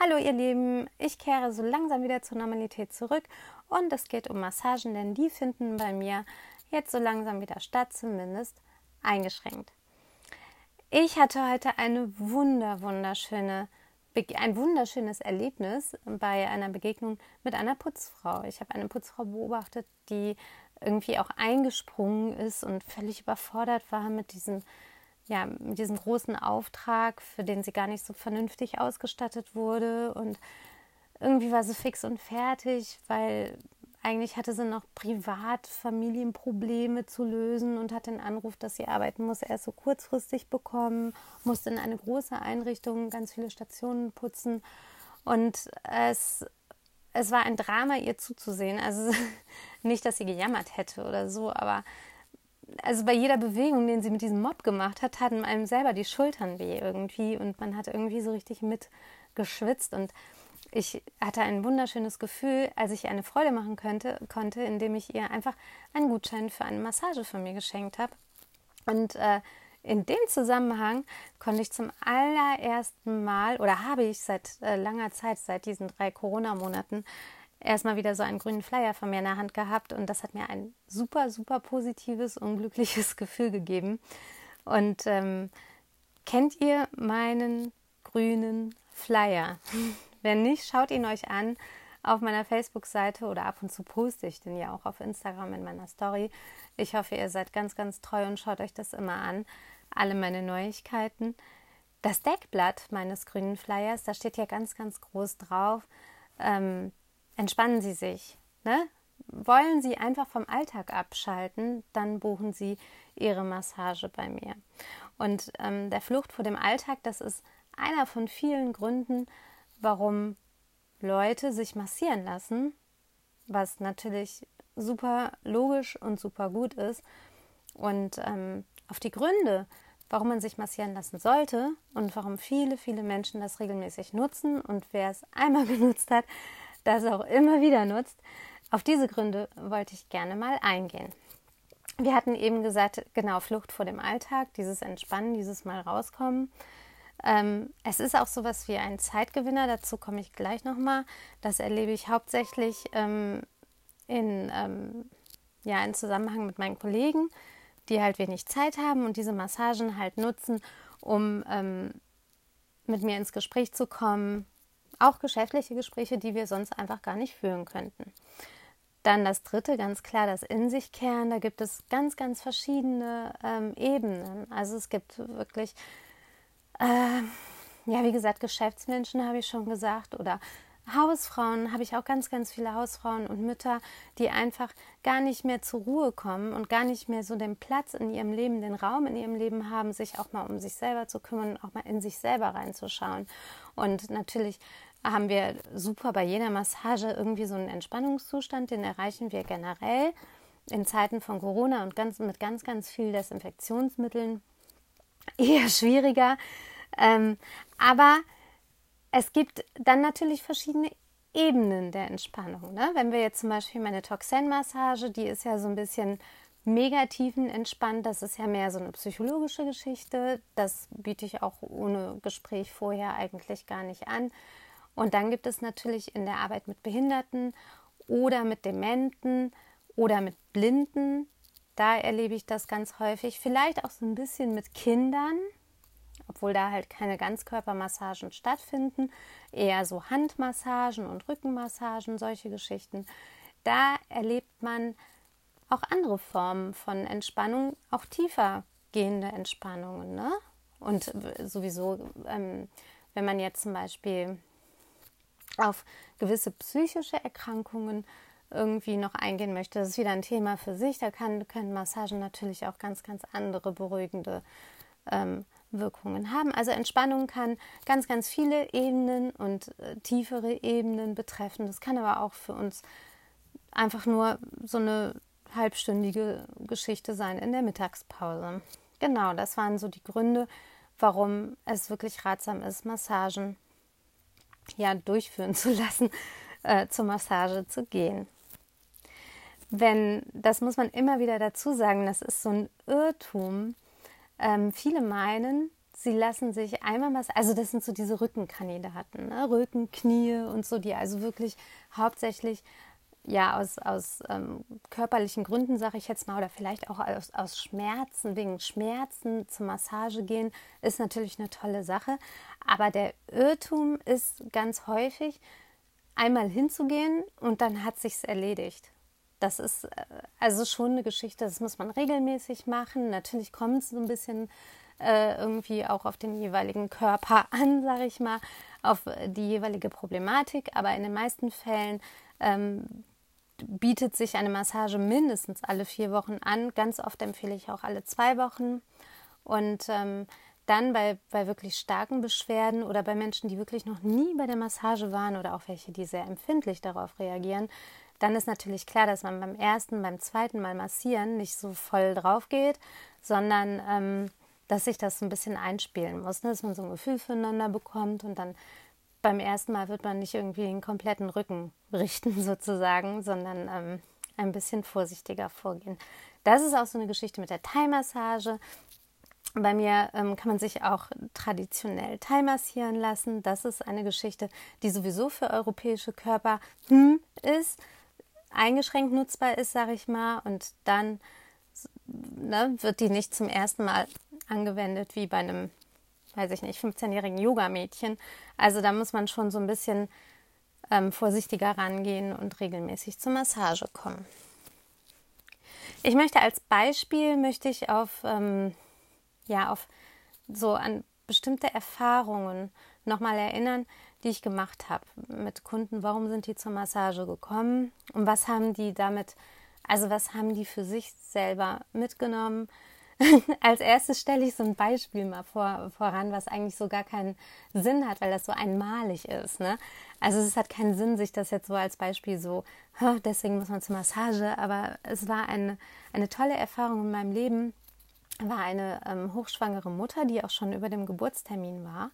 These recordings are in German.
Hallo ihr Lieben, ich kehre so langsam wieder zur Normalität zurück und es geht um Massagen, denn die finden bei mir jetzt so langsam wieder statt, zumindest eingeschränkt. Ich hatte heute eine wunder wunderschöne ein wunderschönes Erlebnis bei einer Begegnung mit einer Putzfrau. Ich habe eine Putzfrau beobachtet, die irgendwie auch eingesprungen ist und völlig überfordert war mit diesem ja, mit diesem großen Auftrag, für den sie gar nicht so vernünftig ausgestattet wurde. Und irgendwie war sie fix und fertig, weil eigentlich hatte sie noch privat Familienprobleme zu lösen und hat den Anruf, dass sie arbeiten muss, erst so kurzfristig bekommen, musste in eine große Einrichtung ganz viele Stationen putzen. Und es, es war ein Drama, ihr zuzusehen. Also nicht, dass sie gejammert hätte oder so, aber also bei jeder Bewegung, den sie mit diesem Mob gemacht hat, taten einem selber die Schultern weh irgendwie und man hat irgendwie so richtig mitgeschwitzt und ich hatte ein wunderschönes Gefühl, als ich ihr eine Freude machen könnte, konnte, indem ich ihr einfach einen Gutschein für eine Massage von mir geschenkt habe. Und äh, in dem Zusammenhang konnte ich zum allerersten Mal oder habe ich seit äh, langer Zeit, seit diesen drei Corona-Monaten, erstmal wieder so einen grünen Flyer von mir in der Hand gehabt und das hat mir ein super, super positives, unglückliches Gefühl gegeben. Und ähm, kennt ihr meinen grünen Flyer? Wenn nicht, schaut ihn euch an auf meiner Facebook-Seite oder ab und zu poste ich den ja auch auf Instagram in meiner Story. Ich hoffe, ihr seid ganz, ganz treu und schaut euch das immer an. Alle meine Neuigkeiten. Das Deckblatt meines grünen Flyers, da steht ja ganz, ganz groß drauf. Ähm, entspannen Sie sich. Ne? Wollen Sie einfach vom Alltag abschalten, dann buchen Sie Ihre Massage bei mir. Und ähm, der Flucht vor dem Alltag, das ist einer von vielen Gründen, warum Leute sich massieren lassen, was natürlich super logisch und super gut ist. Und ähm, auf die Gründe, warum man sich massieren lassen sollte und warum viele, viele Menschen das regelmäßig nutzen und wer es einmal genutzt hat, das auch immer wieder nutzt. Auf diese Gründe wollte ich gerne mal eingehen. Wir hatten eben gesagt, genau, Flucht vor dem Alltag, dieses Entspannen, dieses Mal rauskommen. Ähm, es ist auch sowas wie ein Zeitgewinner, dazu komme ich gleich nochmal. Das erlebe ich hauptsächlich ähm, in, ähm, ja, in Zusammenhang mit meinen Kollegen, die halt wenig Zeit haben und diese Massagen halt nutzen, um ähm, mit mir ins Gespräch zu kommen, auch geschäftliche Gespräche, die wir sonst einfach gar nicht führen könnten. Dann das dritte, ganz klar, das In sich kehren. Da gibt es ganz, ganz verschiedene ähm, Ebenen. Also es gibt wirklich, äh, ja, wie gesagt, Geschäftsmenschen, habe ich schon gesagt, oder Hausfrauen habe ich auch ganz, ganz viele Hausfrauen und Mütter, die einfach gar nicht mehr zur Ruhe kommen und gar nicht mehr so den Platz in ihrem Leben, den Raum in ihrem Leben haben, sich auch mal um sich selber zu kümmern, auch mal in sich selber reinzuschauen. Und natürlich haben wir super bei jeder Massage irgendwie so einen Entspannungszustand, den erreichen wir generell in Zeiten von Corona und ganz, mit ganz, ganz viel Desinfektionsmitteln eher schwieriger. Ähm, aber es gibt dann natürlich verschiedene Ebenen der Entspannung. Ne? Wenn wir jetzt zum Beispiel meine Toxin-Massage, die ist ja so ein bisschen megativen entspannt, das ist ja mehr so eine psychologische Geschichte. Das biete ich auch ohne Gespräch vorher eigentlich gar nicht an. Und dann gibt es natürlich in der Arbeit mit Behinderten oder mit Dementen oder mit Blinden, da erlebe ich das ganz häufig. Vielleicht auch so ein bisschen mit Kindern, obwohl da halt keine Ganzkörpermassagen stattfinden, eher so Handmassagen und Rückenmassagen, solche Geschichten. Da erlebt man auch andere Formen von Entspannung, auch tiefer gehende Entspannungen. Ne? Und sowieso, ähm, wenn man jetzt zum Beispiel auf gewisse psychische Erkrankungen irgendwie noch eingehen möchte, das ist wieder ein Thema für sich. Da kann, können Massagen natürlich auch ganz, ganz andere beruhigende ähm, Wirkungen haben. Also Entspannung kann ganz, ganz viele Ebenen und äh, tiefere Ebenen betreffen. Das kann aber auch für uns einfach nur so eine halbstündige Geschichte sein in der Mittagspause. Genau, das waren so die Gründe, warum es wirklich ratsam ist, Massagen ja durchführen zu lassen, äh, zur Massage zu gehen. Wenn, das muss man immer wieder dazu sagen, das ist so ein Irrtum, ähm, viele meinen, sie lassen sich einmal was, also das sind so diese Rückenkandidaten, ne? Rücken, Knie und so, die also wirklich hauptsächlich ja aus, aus ähm, körperlichen Gründen, sage ich jetzt mal, oder vielleicht auch aus, aus Schmerzen, wegen Schmerzen zur Massage gehen, ist natürlich eine tolle Sache. Aber der Irrtum ist ganz häufig, einmal hinzugehen und dann hat sich's erledigt. Das ist äh, also schon eine Geschichte, das muss man regelmäßig machen. Natürlich kommt es so ein bisschen äh, irgendwie auch auf den jeweiligen Körper an, sage ich mal, auf die jeweilige Problematik. Aber in den meisten Fällen ähm, bietet sich eine Massage mindestens alle vier Wochen an. Ganz oft empfehle ich auch alle zwei Wochen. Und ähm, dann bei, bei wirklich starken Beschwerden oder bei Menschen, die wirklich noch nie bei der Massage waren oder auch welche, die sehr empfindlich darauf reagieren, dann ist natürlich klar, dass man beim ersten, beim zweiten Mal massieren nicht so voll drauf geht, sondern ähm, dass sich das ein bisschen einspielen muss, ne? dass man so ein Gefühl füreinander bekommt und dann beim ersten Mal wird man nicht irgendwie den kompletten Rücken richten sozusagen, sondern ähm, ein bisschen vorsichtiger vorgehen. Das ist auch so eine Geschichte mit der Thai-Massage. Bei mir ähm, kann man sich auch traditionell Thai massieren lassen. Das ist eine Geschichte, die sowieso für europäische Körper hm, ist, eingeschränkt nutzbar ist, sage ich mal. Und dann ne, wird die nicht zum ersten Mal angewendet wie bei einem weiß ich nicht, 15-jährigen Yoga-Mädchen. Also da muss man schon so ein bisschen ähm, vorsichtiger rangehen und regelmäßig zur Massage kommen. Ich möchte als Beispiel möchte ich auf ähm, ja auf so an bestimmte Erfahrungen nochmal erinnern, die ich gemacht habe mit Kunden. Warum sind die zur Massage gekommen und was haben die damit, also was haben die für sich selber mitgenommen? Als erstes stelle ich so ein Beispiel mal vor, voran, was eigentlich so gar keinen Sinn hat, weil das so einmalig ist. Ne? Also es hat keinen Sinn, sich das jetzt so als Beispiel so, deswegen muss man zur Massage, aber es war eine, eine tolle Erfahrung in meinem Leben, war eine ähm, hochschwangere Mutter, die auch schon über dem Geburtstermin war.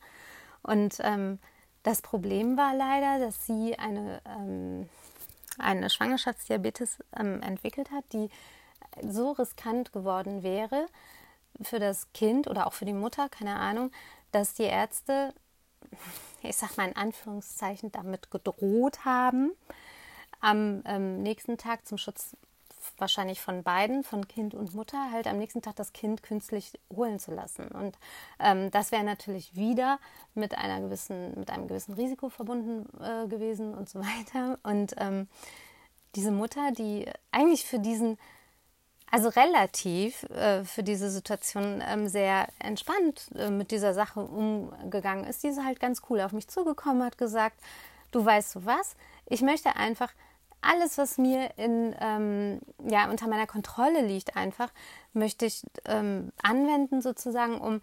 Und ähm, das Problem war leider, dass sie eine, ähm, eine Schwangerschaftsdiabetes ähm, entwickelt hat, die so riskant geworden wäre für das Kind oder auch für die Mutter, keine Ahnung, dass die Ärzte, ich sag mal in Anführungszeichen, damit gedroht haben, am ähm, nächsten Tag zum Schutz wahrscheinlich von beiden, von Kind und Mutter, halt am nächsten Tag das Kind künstlich holen zu lassen. Und ähm, das wäre natürlich wieder mit einer gewissen, mit einem gewissen Risiko verbunden äh, gewesen und so weiter. Und ähm, diese Mutter, die eigentlich für diesen also relativ äh, für diese Situation ähm, sehr entspannt äh, mit dieser Sache umgegangen ist. Diese halt ganz cool auf mich zugekommen, hat gesagt, du weißt du was, ich möchte einfach alles, was mir in, ähm, ja, unter meiner Kontrolle liegt, einfach, möchte ich ähm, anwenden sozusagen, um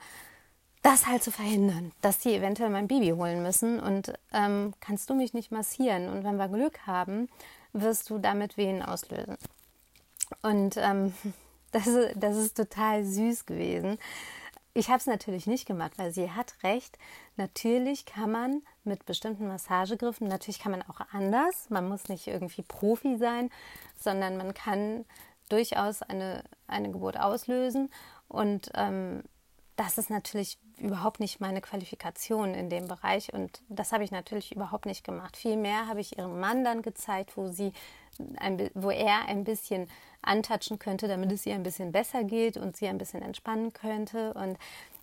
das halt zu verhindern, dass die eventuell mein Baby holen müssen und ähm, kannst du mich nicht massieren und wenn wir Glück haben, wirst du damit Wehen auslösen. Und ähm, das, das ist total süß gewesen. Ich habe es natürlich nicht gemacht, weil sie hat recht. Natürlich kann man mit bestimmten Massagegriffen, natürlich kann man auch anders. Man muss nicht irgendwie Profi sein, sondern man kann durchaus eine, eine Geburt auslösen. Und ähm, das ist natürlich überhaupt nicht meine Qualifikation in dem Bereich und das habe ich natürlich überhaupt nicht gemacht. Vielmehr habe ich ihrem Mann dann gezeigt, wo sie ein, wo er ein bisschen antatschen könnte, damit es ihr ein bisschen besser geht und sie ein bisschen entspannen könnte. Und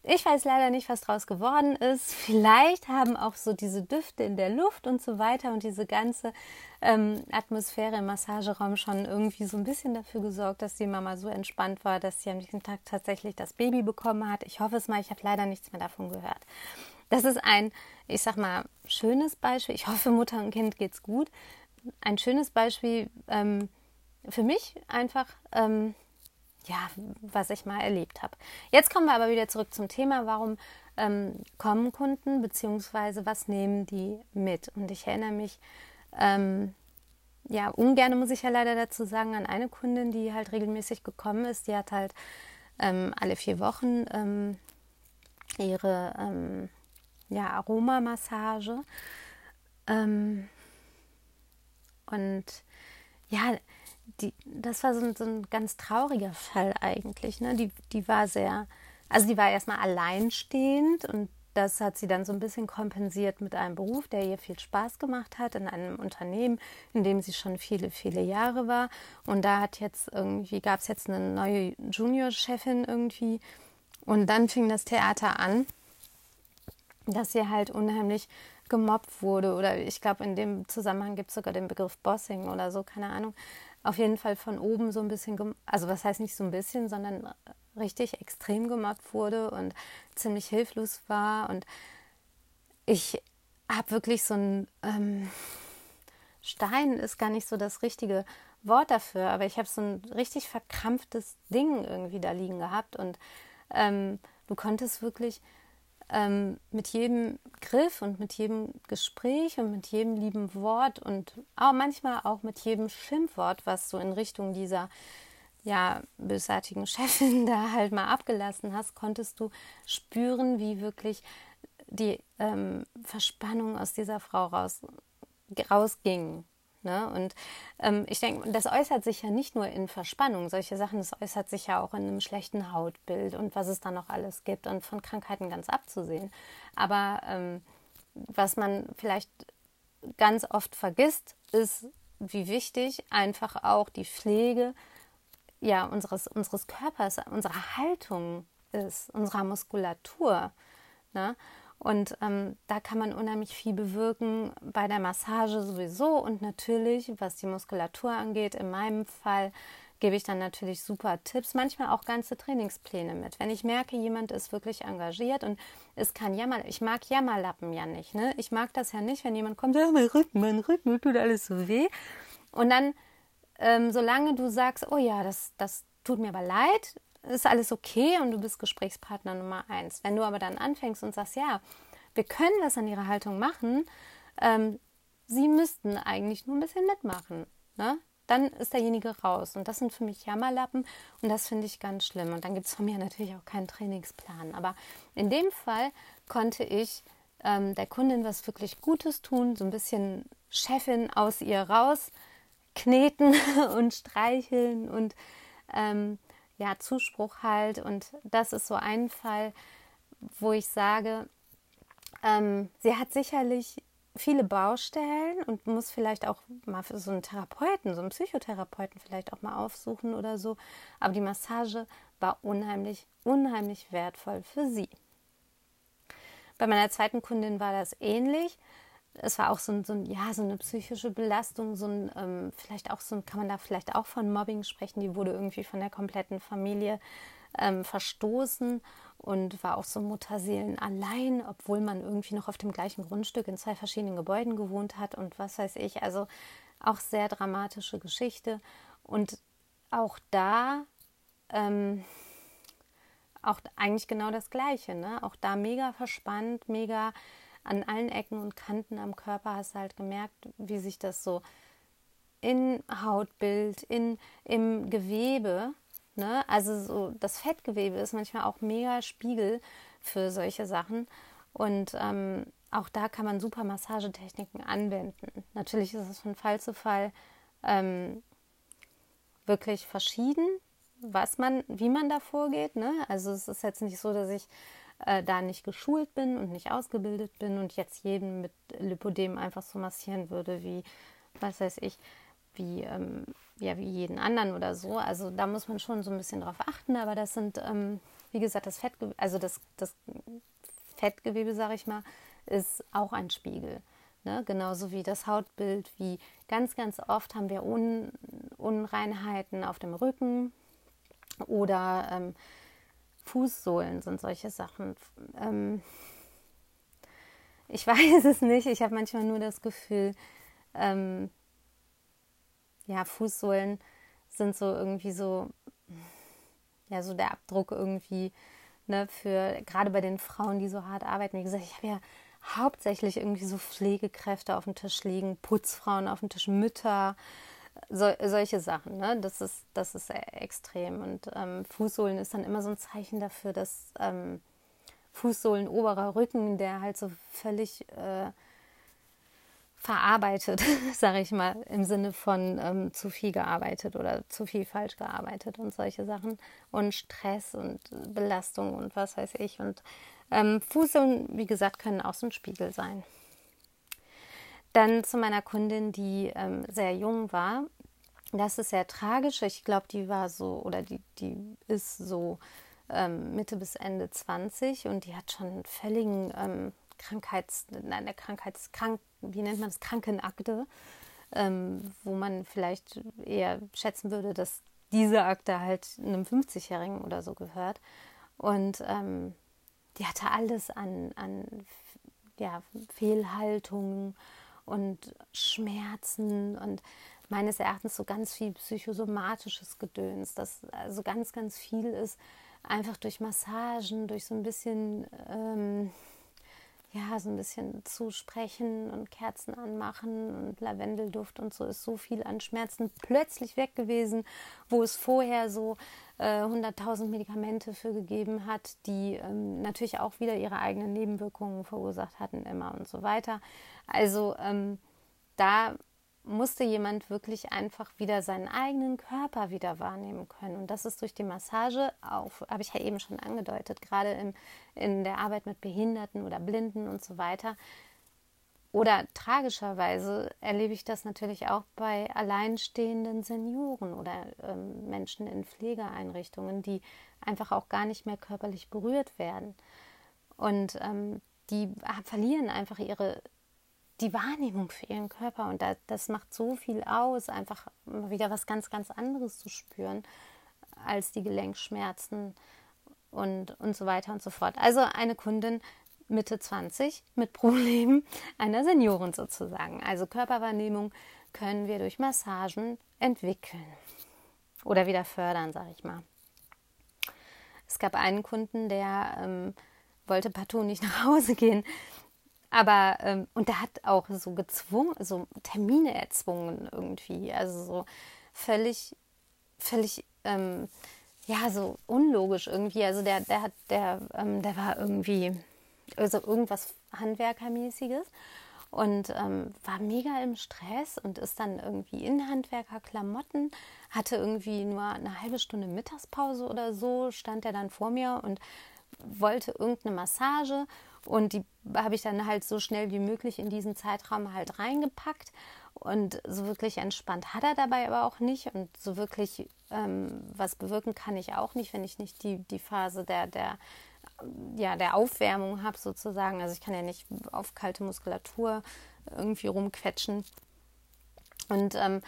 ich weiß leider nicht, was draus geworden ist. Vielleicht haben auch so diese Düfte in der Luft und so weiter und diese ganze ähm, Atmosphäre im Massageraum schon irgendwie so ein bisschen dafür gesorgt, dass die Mama so entspannt war, dass sie am nächsten Tag tatsächlich das Baby bekommen hat. Ich hoffe es mal, ich habe leider nichts mehr davon gehört. Das ist ein, ich sag mal, schönes Beispiel. Ich hoffe, Mutter und Kind geht's gut ein schönes Beispiel ähm, für mich einfach, ähm, ja, was ich mal erlebt habe. Jetzt kommen wir aber wieder zurück zum Thema, warum ähm, kommen Kunden, beziehungsweise was nehmen die mit? Und ich erinnere mich, ähm, ja, ungern muss ich ja leider dazu sagen, an eine Kundin, die halt regelmäßig gekommen ist. Die hat halt ähm, alle vier Wochen ähm, ihre ja, Aromamassage. Ähm, und ja, die, das war so ein, so ein ganz trauriger Fall eigentlich. Ne? Die, die war sehr, also die war erstmal alleinstehend und das hat sie dann so ein bisschen kompensiert mit einem Beruf, der ihr viel Spaß gemacht hat, in einem Unternehmen, in dem sie schon viele, viele Jahre war. Und da hat jetzt irgendwie, gab es jetzt eine neue Junior-Chefin irgendwie. Und dann fing das Theater an, dass sie halt unheimlich gemobbt wurde. Oder ich glaube, in dem Zusammenhang gibt es sogar den Begriff Bossing oder so, keine Ahnung. Auf jeden Fall von oben so ein bisschen, also was heißt nicht so ein bisschen, sondern richtig extrem gemobbt wurde und ziemlich hilflos war. Und ich habe wirklich so ein ähm, Stein ist gar nicht so das richtige Wort dafür, aber ich habe so ein richtig verkrampftes Ding irgendwie da liegen gehabt und ähm, du konntest wirklich ähm, mit jedem Griff und mit jedem Gespräch und mit jedem lieben Wort und auch manchmal auch mit jedem Schimpfwort, was so in Richtung dieser ja, bösartigen Chefin da halt mal abgelassen hast, konntest du spüren, wie wirklich die ähm, Verspannung aus dieser Frau raus, rausging. Ne? Und ähm, ich denke, das äußert sich ja nicht nur in Verspannung, solche Sachen, das äußert sich ja auch in einem schlechten Hautbild und was es da noch alles gibt und von Krankheiten ganz abzusehen. Aber ähm, was man vielleicht ganz oft vergisst, ist, wie wichtig einfach auch die Pflege ja, unseres, unseres Körpers, unserer Haltung ist, unserer Muskulatur. Ne? Und ähm, da kann man unheimlich viel bewirken bei der Massage sowieso und natürlich, was die Muskulatur angeht, in meinem Fall gebe ich dann natürlich super Tipps, manchmal auch ganze Trainingspläne mit. Wenn ich merke, jemand ist wirklich engagiert und es kann Jammer, ich mag Jammerlappen ja nicht. Ne? Ich mag das ja nicht, wenn jemand kommt, ja, mein Rücken, mein Rücken, tut alles so weh. Und dann ähm, solange du sagst, oh ja, das, das tut mir aber leid, ist alles okay und du bist Gesprächspartner Nummer eins. Wenn du aber dann anfängst und sagst, ja, wir können was an ihrer Haltung machen, ähm, sie müssten eigentlich nur ein bisschen mitmachen, ne? dann ist derjenige raus. Und das sind für mich Jammerlappen und das finde ich ganz schlimm. Und dann gibt es von mir natürlich auch keinen Trainingsplan. Aber in dem Fall konnte ich ähm, der Kundin was wirklich Gutes tun, so ein bisschen Chefin aus ihr raus kneten und streicheln und ähm, ja, Zuspruch halt. Und das ist so ein Fall, wo ich sage, ähm, sie hat sicherlich viele Baustellen und muss vielleicht auch mal für so einen Therapeuten, so einen Psychotherapeuten vielleicht auch mal aufsuchen oder so. Aber die Massage war unheimlich, unheimlich wertvoll für sie. Bei meiner zweiten Kundin war das ähnlich es war auch so, ein, so, ein, ja, so eine psychische Belastung, so ein, ähm, vielleicht auch so ein, kann man da vielleicht auch von Mobbing sprechen, die wurde irgendwie von der kompletten Familie ähm, verstoßen und war auch so Mutterseelen allein, obwohl man irgendwie noch auf dem gleichen Grundstück in zwei verschiedenen Gebäuden gewohnt hat und was weiß ich, also auch sehr dramatische Geschichte. Und auch da ähm, auch eigentlich genau das Gleiche, ne? Auch da mega verspannt, mega an allen Ecken und Kanten am Körper hast du halt gemerkt, wie sich das so in Hautbild, in, im Gewebe, ne? also so das Fettgewebe ist manchmal auch mega Spiegel für solche Sachen. Und ähm, auch da kann man super Massagetechniken anwenden. Natürlich ist es von Fall zu Fall ähm, wirklich verschieden, was man, wie man da vorgeht. Ne? Also es ist jetzt nicht so, dass ich äh, da nicht geschult bin und nicht ausgebildet bin und jetzt jeden mit Lipodem einfach so massieren würde, wie, was weiß ich, wie, ähm, ja, wie jeden anderen oder so. Also da muss man schon so ein bisschen drauf achten, aber das sind, ähm, wie gesagt, das Fettgewebe, also das, das Fettgewebe, sage ich mal, ist auch ein Spiegel. Ne? Genauso wie das Hautbild, wie ganz, ganz oft haben wir Un Unreinheiten auf dem Rücken oder ähm, Fußsohlen sind solche Sachen. Ähm, ich weiß es nicht. Ich habe manchmal nur das Gefühl, ähm, ja, Fußsohlen sind so irgendwie so, ja, so der Abdruck irgendwie, ne, für gerade bei den Frauen, die so hart arbeiten. Wie gesagt, ich habe ja hauptsächlich irgendwie so Pflegekräfte auf dem Tisch liegen, Putzfrauen auf dem Tisch, Mütter, so, solche Sachen, ne? das, ist, das ist extrem. Und ähm, Fußsohlen ist dann immer so ein Zeichen dafür, dass ähm, Fußsohlen, oberer Rücken, der halt so völlig äh, verarbeitet, sage ich mal, im Sinne von ähm, zu viel gearbeitet oder zu viel falsch gearbeitet und solche Sachen und Stress und Belastung und was weiß ich. Und ähm, Fuseln, wie gesagt, können auch so ein Spiegel sein. Dann zu meiner Kundin, die ähm, sehr jung war. Das ist sehr tragisch. Ich glaube, die war so oder die, die ist so ähm, Mitte bis Ende 20 und die hat schon einen völligen ähm, Krankheits, nein, der Krankheitskrank, wie nennt man das, Krankenakte, ähm, wo man vielleicht eher schätzen würde, dass diese Akte halt einem 50-Jährigen oder so gehört. Und ähm, die hatte alles an, an ja, Fehlhaltungen und Schmerzen und meines Erachtens so ganz viel psychosomatisches Gedöns, das also ganz, ganz viel ist, einfach durch Massagen, durch so ein bisschen ähm, ja, so ein bisschen zusprechen und Kerzen anmachen und Lavendelduft und so ist so viel an Schmerzen plötzlich weg gewesen, wo es vorher so äh, 100.000 Medikamente für gegeben hat, die ähm, natürlich auch wieder ihre eigenen Nebenwirkungen verursacht hatten immer und so weiter. Also ähm, da musste jemand wirklich einfach wieder seinen eigenen Körper wieder wahrnehmen können. Und das ist durch die Massage auch, habe ich ja eben schon angedeutet, gerade im, in der Arbeit mit Behinderten oder Blinden und so weiter. Oder tragischerweise erlebe ich das natürlich auch bei alleinstehenden Senioren oder ähm, Menschen in Pflegeeinrichtungen, die einfach auch gar nicht mehr körperlich berührt werden. Und ähm, die verlieren einfach ihre die Wahrnehmung für ihren Körper und da, das macht so viel aus, einfach wieder was ganz, ganz anderes zu spüren als die Gelenkschmerzen und, und so weiter und so fort. Also eine Kundin Mitte 20 mit Problemen einer Seniorin sozusagen. Also Körperwahrnehmung können wir durch Massagen entwickeln oder wieder fördern, sage ich mal. Es gab einen Kunden, der ähm, wollte partout nicht nach Hause gehen, aber, ähm, und der hat auch so gezwungen, so Termine erzwungen irgendwie. Also so völlig, völlig, ähm, ja, so unlogisch irgendwie. Also der, der hat, der, ähm, der war irgendwie, also irgendwas Handwerkermäßiges und ähm, war mega im Stress und ist dann irgendwie in Handwerkerklamotten, hatte irgendwie nur eine halbe Stunde Mittagspause oder so, stand er dann vor mir und wollte irgendeine Massage und die habe ich dann halt so schnell wie möglich in diesen Zeitraum halt reingepackt. Und so wirklich entspannt hat er dabei aber auch nicht. Und so wirklich ähm, was bewirken kann ich auch nicht, wenn ich nicht die, die Phase der, der, ja, der Aufwärmung habe, sozusagen. Also ich kann ja nicht auf kalte Muskulatur irgendwie rumquetschen. Und ähm,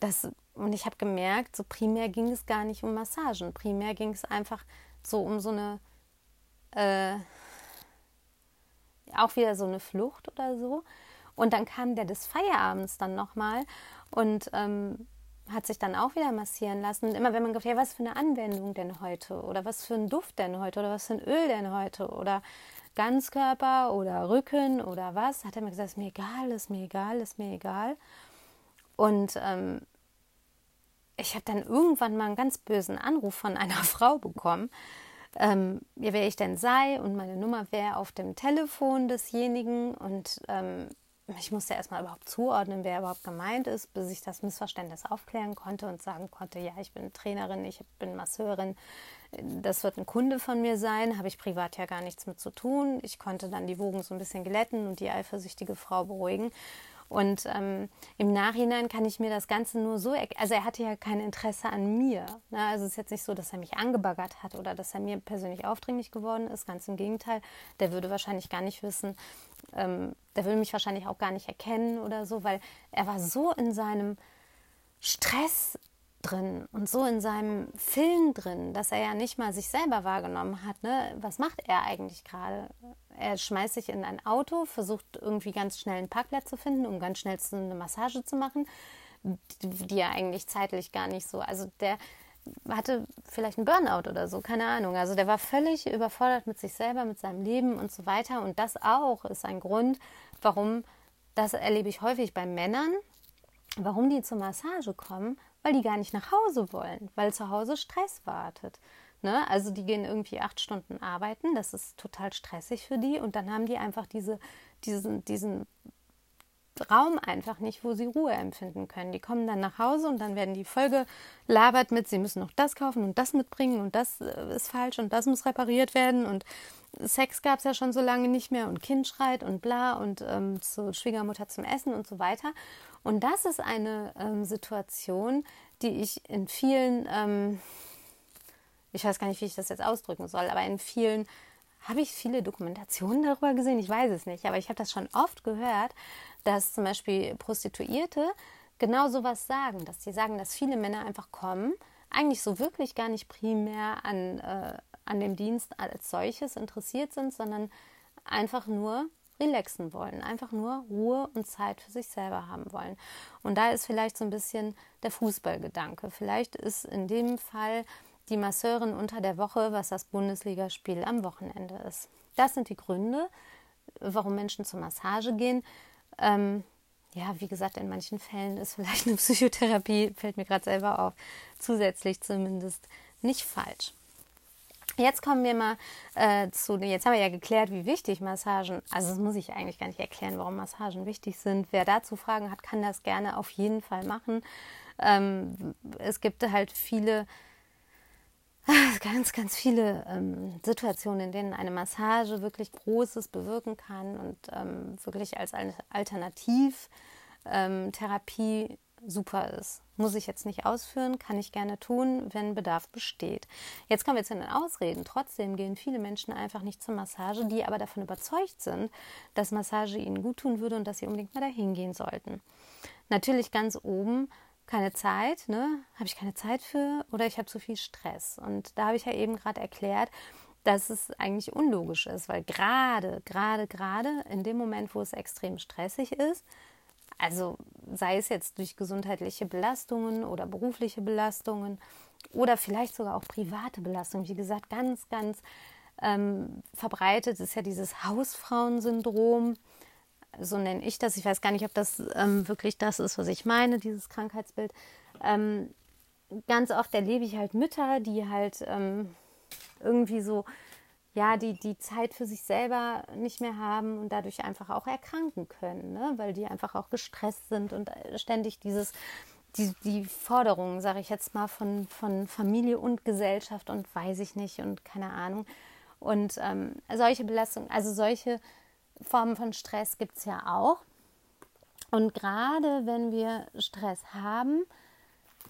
das, und ich habe gemerkt, so primär ging es gar nicht um Massagen. Primär ging es einfach so um so eine äh, auch wieder so eine Flucht oder so. Und dann kam der des Feierabends dann nochmal und ähm, hat sich dann auch wieder massieren lassen. Und immer wenn man gefragt, ja, was für eine Anwendung denn heute? Oder was für ein Duft denn heute? Oder was für ein Öl denn heute? Oder Ganzkörper oder Rücken oder was, hat er mir gesagt, ist mir egal, ist mir egal, ist mir egal. Und ähm, ich habe dann irgendwann mal einen ganz bösen Anruf von einer Frau bekommen, ähm, ja, wer ich denn sei und meine Nummer wäre auf dem Telefon desjenigen und ähm, ich musste erstmal überhaupt zuordnen, wer überhaupt gemeint ist, bis ich das Missverständnis aufklären konnte und sagen konnte, ja, ich bin Trainerin, ich bin Masseurin, das wird ein Kunde von mir sein, habe ich privat ja gar nichts mit zu tun. Ich konnte dann die Wogen so ein bisschen glätten und die eifersüchtige Frau beruhigen. Und ähm, im Nachhinein kann ich mir das Ganze nur so, also er hatte ja kein Interesse an mir. Ne? Also es ist jetzt nicht so, dass er mich angebaggert hat oder dass er mir persönlich aufdringlich geworden ist. Ganz im Gegenteil, der würde wahrscheinlich gar nicht wissen, ähm, der würde mich wahrscheinlich auch gar nicht erkennen oder so, weil er war so in seinem Stress drin und so in seinem Film drin, dass er ja nicht mal sich selber wahrgenommen hat. Ne? Was macht er eigentlich gerade? Er schmeißt sich in ein Auto, versucht irgendwie ganz schnell einen Parkplatz zu finden, um ganz schnell eine Massage zu machen, die er eigentlich zeitlich gar nicht so. Also der hatte vielleicht einen Burnout oder so, keine Ahnung. Also der war völlig überfordert mit sich selber, mit seinem Leben und so weiter. Und das auch ist ein Grund, warum, das erlebe ich häufig bei Männern, warum die zur Massage kommen, weil die gar nicht nach Hause wollen, weil zu Hause Stress wartet. Ne? Also die gehen irgendwie acht Stunden arbeiten, das ist total stressig für die und dann haben die einfach diese, diesen, diesen Raum einfach nicht, wo sie Ruhe empfinden können. Die kommen dann nach Hause und dann werden die voll gelabert mit, sie müssen noch das kaufen und das mitbringen und das äh, ist falsch und das muss repariert werden und Sex gab es ja schon so lange nicht mehr und Kind schreit und bla und ähm, zur Schwiegermutter zum Essen und so weiter. Und das ist eine ähm, Situation, die ich in vielen, ähm, ich weiß gar nicht, wie ich das jetzt ausdrücken soll, aber in vielen habe ich viele Dokumentationen darüber gesehen? Ich weiß es nicht, aber ich habe das schon oft gehört, dass zum Beispiel Prostituierte genau sowas sagen, dass sie sagen, dass viele Männer einfach kommen, eigentlich so wirklich gar nicht primär an, äh, an dem Dienst als solches interessiert sind, sondern einfach nur relaxen wollen, einfach nur Ruhe und Zeit für sich selber haben wollen. Und da ist vielleicht so ein bisschen der Fußballgedanke. Vielleicht ist in dem Fall die Masseurin unter der Woche, was das Bundesligaspiel am Wochenende ist. Das sind die Gründe, warum Menschen zur Massage gehen. Ähm, ja, wie gesagt, in manchen Fällen ist vielleicht eine Psychotherapie, fällt mir gerade selber auf, zusätzlich zumindest nicht falsch. Jetzt kommen wir mal äh, zu, jetzt haben wir ja geklärt, wie wichtig Massagen, also das muss ich eigentlich gar nicht erklären, warum Massagen wichtig sind. Wer dazu Fragen hat, kann das gerne auf jeden Fall machen. Ähm, es gibt halt viele ganz, ganz viele ähm, Situationen, in denen eine Massage wirklich Großes bewirken kann und ähm, wirklich als Alternativtherapie ähm, super ist. Muss ich jetzt nicht ausführen, kann ich gerne tun, wenn Bedarf besteht. Jetzt kommen wir zu den Ausreden. Trotzdem gehen viele Menschen einfach nicht zur Massage, die aber davon überzeugt sind, dass Massage ihnen gut tun würde und dass sie unbedingt mal dahin gehen sollten. Natürlich ganz oben keine Zeit, ne? Habe ich keine Zeit für oder ich habe zu viel Stress. Und da habe ich ja eben gerade erklärt, dass es eigentlich unlogisch ist, weil gerade, gerade, gerade in dem Moment, wo es extrem stressig ist, also sei es jetzt durch gesundheitliche Belastungen oder berufliche Belastungen oder vielleicht sogar auch private Belastungen, wie gesagt, ganz, ganz ähm, verbreitet ist ja dieses Hausfrauensyndrom so nenne ich das. Ich weiß gar nicht, ob das ähm, wirklich das ist, was ich meine, dieses Krankheitsbild. Ähm, ganz oft erlebe ich halt Mütter, die halt ähm, irgendwie so, ja, die die Zeit für sich selber nicht mehr haben und dadurch einfach auch erkranken können, ne? weil die einfach auch gestresst sind und äh, ständig dieses, die, die Forderungen, sage ich jetzt mal, von, von Familie und Gesellschaft und weiß ich nicht und keine Ahnung. Und ähm, solche Belastungen, also solche Formen von Stress gibt es ja auch. Und gerade wenn wir Stress haben,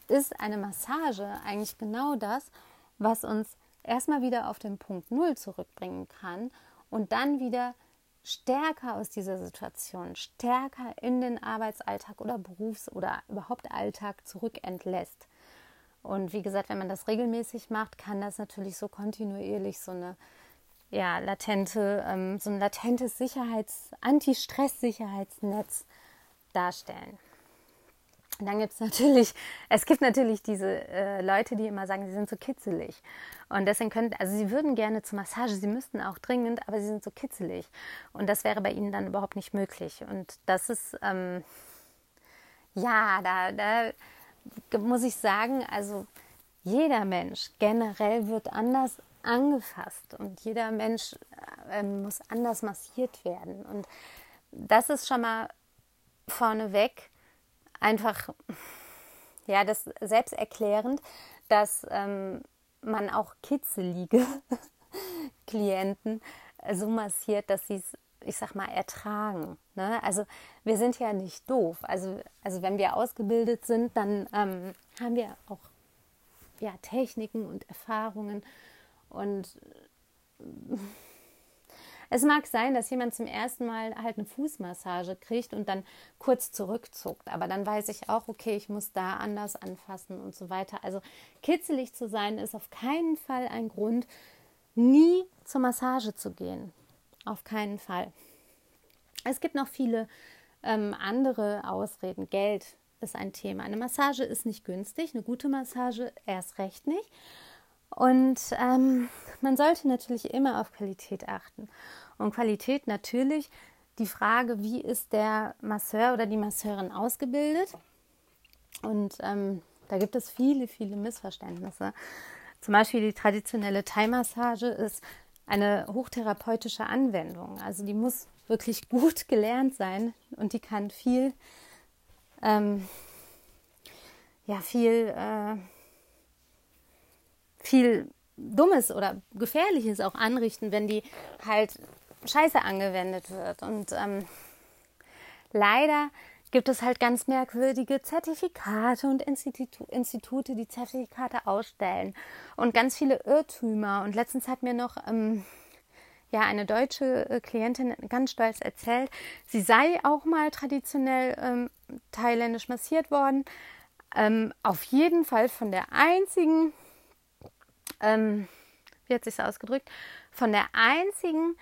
ist eine Massage eigentlich genau das, was uns erstmal wieder auf den Punkt Null zurückbringen kann und dann wieder stärker aus dieser Situation, stärker in den Arbeitsalltag oder Berufs- oder überhaupt Alltag zurückentlässt. Und wie gesagt, wenn man das regelmäßig macht, kann das natürlich so kontinuierlich so eine ja, latente, ähm, so ein latentes Sicherheits-, Anti-Stress-Sicherheitsnetz darstellen. Und dann gibt es natürlich, es gibt natürlich diese äh, Leute, die immer sagen, sie sind so kitzelig. Und deswegen können, also sie würden gerne zur Massage, sie müssten auch dringend, aber sie sind so kitzelig. Und das wäre bei ihnen dann überhaupt nicht möglich. Und das ist, ähm, ja, da, da muss ich sagen, also jeder Mensch generell wird anders angefasst und jeder Mensch äh, muss anders massiert werden. Und das ist schon mal vorneweg einfach, ja, das selbsterklärend, dass ähm, man auch kitzelige Klienten so massiert, dass sie es, ich sag mal, ertragen. Ne? Also wir sind ja nicht doof. Also, also wenn wir ausgebildet sind, dann ähm, haben wir auch ja, Techniken und Erfahrungen und es mag sein, dass jemand zum ersten Mal halt eine Fußmassage kriegt und dann kurz zurückzuckt. Aber dann weiß ich auch, okay, ich muss da anders anfassen und so weiter. Also kitzelig zu sein ist auf keinen Fall ein Grund, nie zur Massage zu gehen. Auf keinen Fall. Es gibt noch viele ähm, andere Ausreden. Geld ist ein Thema. Eine Massage ist nicht günstig, eine gute Massage erst recht nicht. Und ähm, man sollte natürlich immer auf Qualität achten. Und Qualität natürlich die Frage, wie ist der Masseur oder die Masseurin ausgebildet? Und ähm, da gibt es viele, viele Missverständnisse. Zum Beispiel die traditionelle Thai-Massage ist eine hochtherapeutische Anwendung. Also die muss wirklich gut gelernt sein und die kann viel, ähm, ja, viel, äh, viel Dummes oder Gefährliches auch anrichten, wenn die halt scheiße angewendet wird. Und ähm, leider gibt es halt ganz merkwürdige Zertifikate und Institu Institute, die Zertifikate ausstellen und ganz viele Irrtümer. Und letztens hat mir noch ähm, ja eine deutsche äh, Klientin ganz stolz erzählt, sie sei auch mal traditionell ähm, thailändisch massiert worden. Ähm, auf jeden Fall von der einzigen, ähm, wie hat sich ausgedrückt, von der einzigen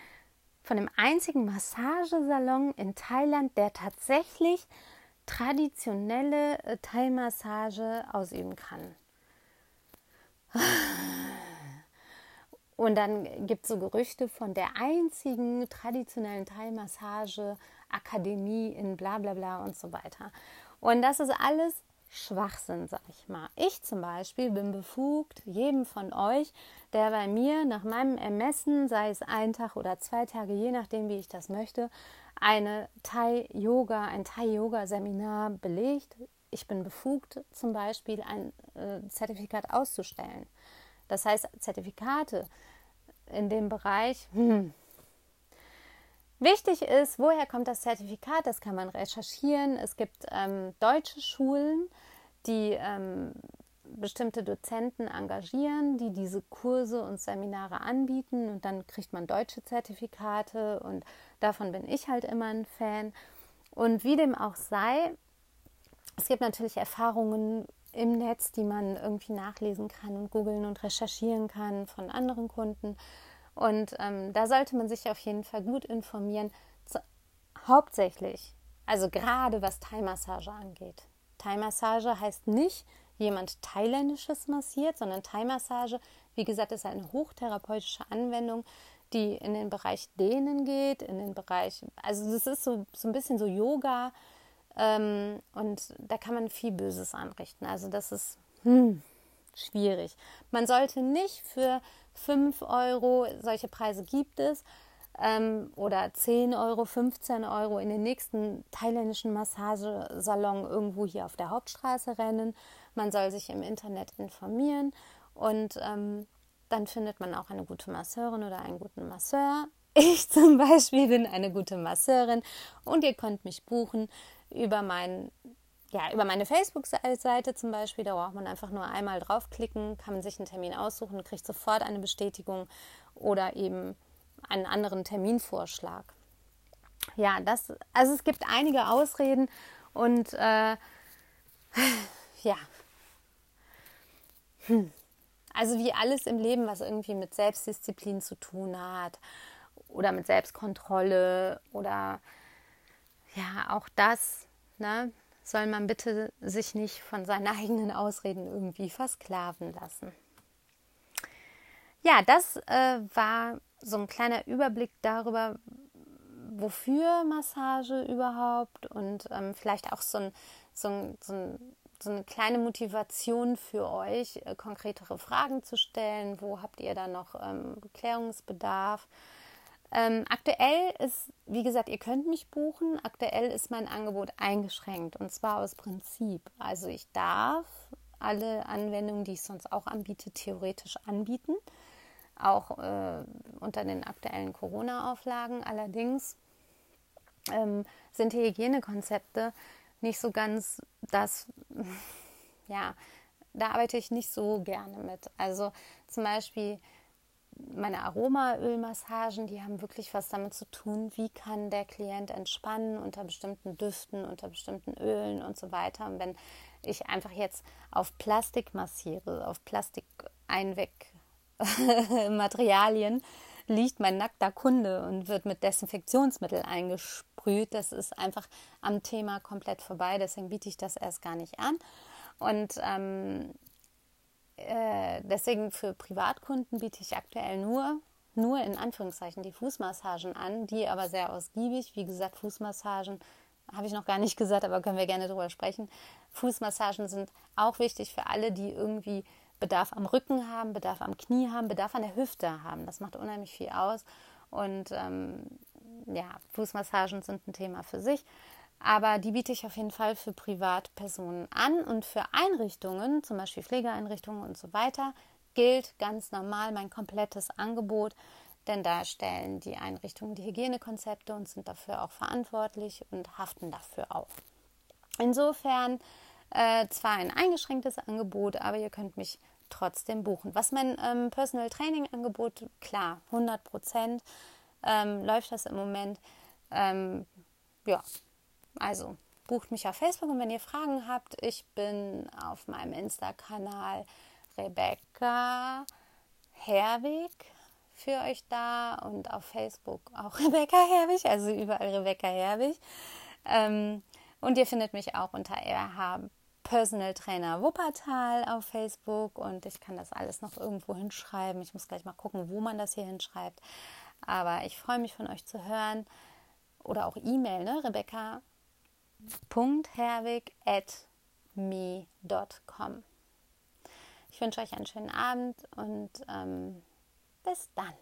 von dem einzigen Massagesalon in Thailand, der tatsächlich traditionelle äh, Thai-Massage ausüben kann. Und dann gibt es so Gerüchte von der einzigen traditionellen Thai-Massage-Akademie in bla bla bla und so weiter. Und das ist alles Schwachsinn, sag ich mal. Ich zum Beispiel bin befugt, jedem von euch, der bei mir nach meinem Ermessen, sei es ein Tag oder zwei Tage, je nachdem, wie ich das möchte, eine Thai-Yoga, ein Thai-Yoga-Seminar belegt. Ich bin befugt, zum Beispiel ein äh, Zertifikat auszustellen. Das heißt, Zertifikate in dem Bereich, hm, Wichtig ist, woher kommt das Zertifikat? Das kann man recherchieren. Es gibt ähm, deutsche Schulen, die ähm, bestimmte Dozenten engagieren, die diese Kurse und Seminare anbieten und dann kriegt man deutsche Zertifikate und davon bin ich halt immer ein Fan. Und wie dem auch sei, es gibt natürlich Erfahrungen im Netz, die man irgendwie nachlesen kann und googeln und recherchieren kann von anderen Kunden. Und ähm, da sollte man sich auf jeden Fall gut informieren. Zu, hauptsächlich, also gerade was Thai-Massage angeht. Thai-Massage heißt nicht, jemand Thailändisches massiert, sondern Thai-Massage, wie gesagt, ist eine hochtherapeutische Anwendung, die in den Bereich Dehnen geht, in den Bereich, also das ist so, so ein bisschen so Yoga ähm, und da kann man viel Böses anrichten. Also das ist hm, schwierig. Man sollte nicht für 5 Euro, solche Preise gibt es, ähm, oder 10 Euro, 15 Euro in den nächsten thailändischen Massagesalon irgendwo hier auf der Hauptstraße rennen. Man soll sich im Internet informieren und ähm, dann findet man auch eine gute Masseurin oder einen guten Masseur. Ich zum Beispiel bin eine gute Masseurin und ihr könnt mich buchen über meinen ja, über meine Facebook-Seite zum Beispiel, da braucht man einfach nur einmal draufklicken, kann man sich einen Termin aussuchen, kriegt sofort eine Bestätigung oder eben einen anderen Terminvorschlag. Ja, das, also es gibt einige Ausreden und äh, ja. Hm. Also wie alles im Leben, was irgendwie mit Selbstdisziplin zu tun hat oder mit Selbstkontrolle oder ja, auch das, ne, soll man bitte sich nicht von seinen eigenen Ausreden irgendwie versklaven lassen. Ja, das äh, war so ein kleiner Überblick darüber, wofür Massage überhaupt und ähm, vielleicht auch so, ein, so, ein, so, ein, so, eine kleine Motivation für euch, äh, konkretere Fragen zu stellen. Wo habt ihr da noch ähm, Klärungsbedarf? Ähm, aktuell ist, wie gesagt, ihr könnt mich buchen. Aktuell ist mein Angebot eingeschränkt und zwar aus Prinzip. Also ich darf alle Anwendungen, die ich sonst auch anbiete, theoretisch anbieten, auch äh, unter den aktuellen Corona-Auflagen. Allerdings ähm, sind die Hygienekonzepte nicht so ganz das, ja, da arbeite ich nicht so gerne mit. Also zum Beispiel meine Aromaölmassagen, die haben wirklich was damit zu tun, wie kann der Klient entspannen unter bestimmten Düften, unter bestimmten Ölen und so weiter. Und wenn ich einfach jetzt auf Plastik massiere, auf Plastikeinwegmaterialien, liegt mein nackter Kunde und wird mit Desinfektionsmittel eingesprüht. Das ist einfach am Thema komplett vorbei. Deswegen biete ich das erst gar nicht an. Und ähm, äh, deswegen für Privatkunden biete ich aktuell nur, nur in Anführungszeichen die Fußmassagen an, die aber sehr ausgiebig. Wie gesagt, Fußmassagen habe ich noch gar nicht gesagt, aber können wir gerne drüber sprechen. Fußmassagen sind auch wichtig für alle, die irgendwie Bedarf am Rücken haben, Bedarf am Knie haben, Bedarf an der Hüfte haben. Das macht unheimlich viel aus. Und ähm, ja, Fußmassagen sind ein Thema für sich. Aber die biete ich auf jeden Fall für Privatpersonen an und für Einrichtungen, zum Beispiel Pflegeeinrichtungen und so weiter, gilt ganz normal mein komplettes Angebot, denn da stellen die Einrichtungen die Hygienekonzepte und sind dafür auch verantwortlich und haften dafür auch. Insofern äh, zwar ein eingeschränktes Angebot, aber ihr könnt mich trotzdem buchen. Was mein ähm, Personal Training Angebot, klar, 100 Prozent ähm, läuft das im Moment. Ähm, ja, also bucht mich auf Facebook und wenn ihr Fragen habt, ich bin auf meinem Insta-Kanal Rebecca Herwig für euch da und auf Facebook auch Rebecca Herwig, also überall Rebecca Herwig. Ähm, und ihr findet mich auch unter RH Personal Trainer Wuppertal auf Facebook und ich kann das alles noch irgendwo hinschreiben. Ich muss gleich mal gucken, wo man das hier hinschreibt. Aber ich freue mich von euch zu hören oder auch E-Mail, ne? Rebecca.herwig at me.com. Ich wünsche euch einen schönen Abend und ähm, bis dann.